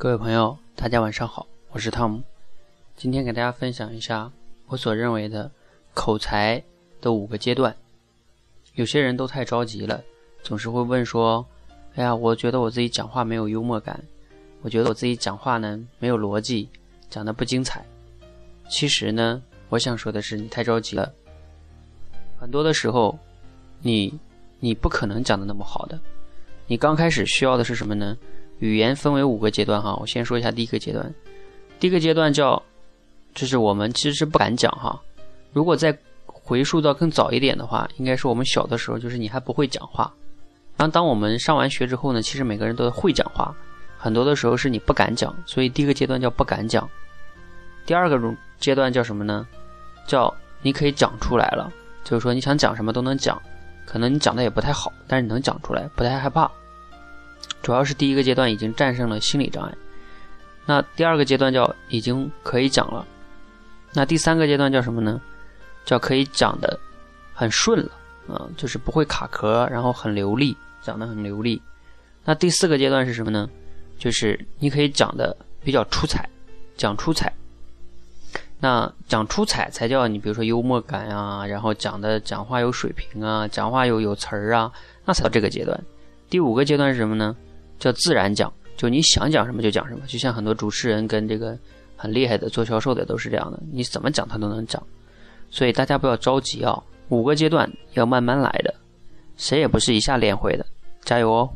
各位朋友，大家晚上好，我是汤姆。今天给大家分享一下我所认为的口才的五个阶段。有些人都太着急了，总是会问说：“哎呀，我觉得我自己讲话没有幽默感，我觉得我自己讲话呢没有逻辑，讲的不精彩。”其实呢，我想说的是，你太着急了。很多的时候，你你不可能讲的那么好的。你刚开始需要的是什么呢？语言分为五个阶段哈，我先说一下第一个阶段。第一个阶段叫，就是我们其实是不敢讲哈。如果再回溯到更早一点的话，应该是我们小的时候，就是你还不会讲话。然后当我们上完学之后呢，其实每个人都会讲话，很多的时候是你不敢讲，所以第一个阶段叫不敢讲。第二个阶段叫什么呢？叫你可以讲出来了，就是说你想讲什么都能讲，可能你讲的也不太好，但是你能讲出来，不太害怕。主要是第一个阶段已经战胜了心理障碍，那第二个阶段叫已经可以讲了，那第三个阶段叫什么呢？叫可以讲的很顺了，啊，就是不会卡壳，然后很流利，讲的很流利。那第四个阶段是什么呢？就是你可以讲的比较出彩，讲出彩。那讲出彩才叫你，比如说幽默感啊，然后讲的讲话有水平啊，讲话有有词儿啊，那才到这个阶段。第五个阶段是什么呢？叫自然讲，就你想讲什么就讲什么，就像很多主持人跟这个很厉害的做销售的都是这样的，你怎么讲他都能讲。所以大家不要着急啊，五个阶段要慢慢来的，谁也不是一下练会的，加油哦！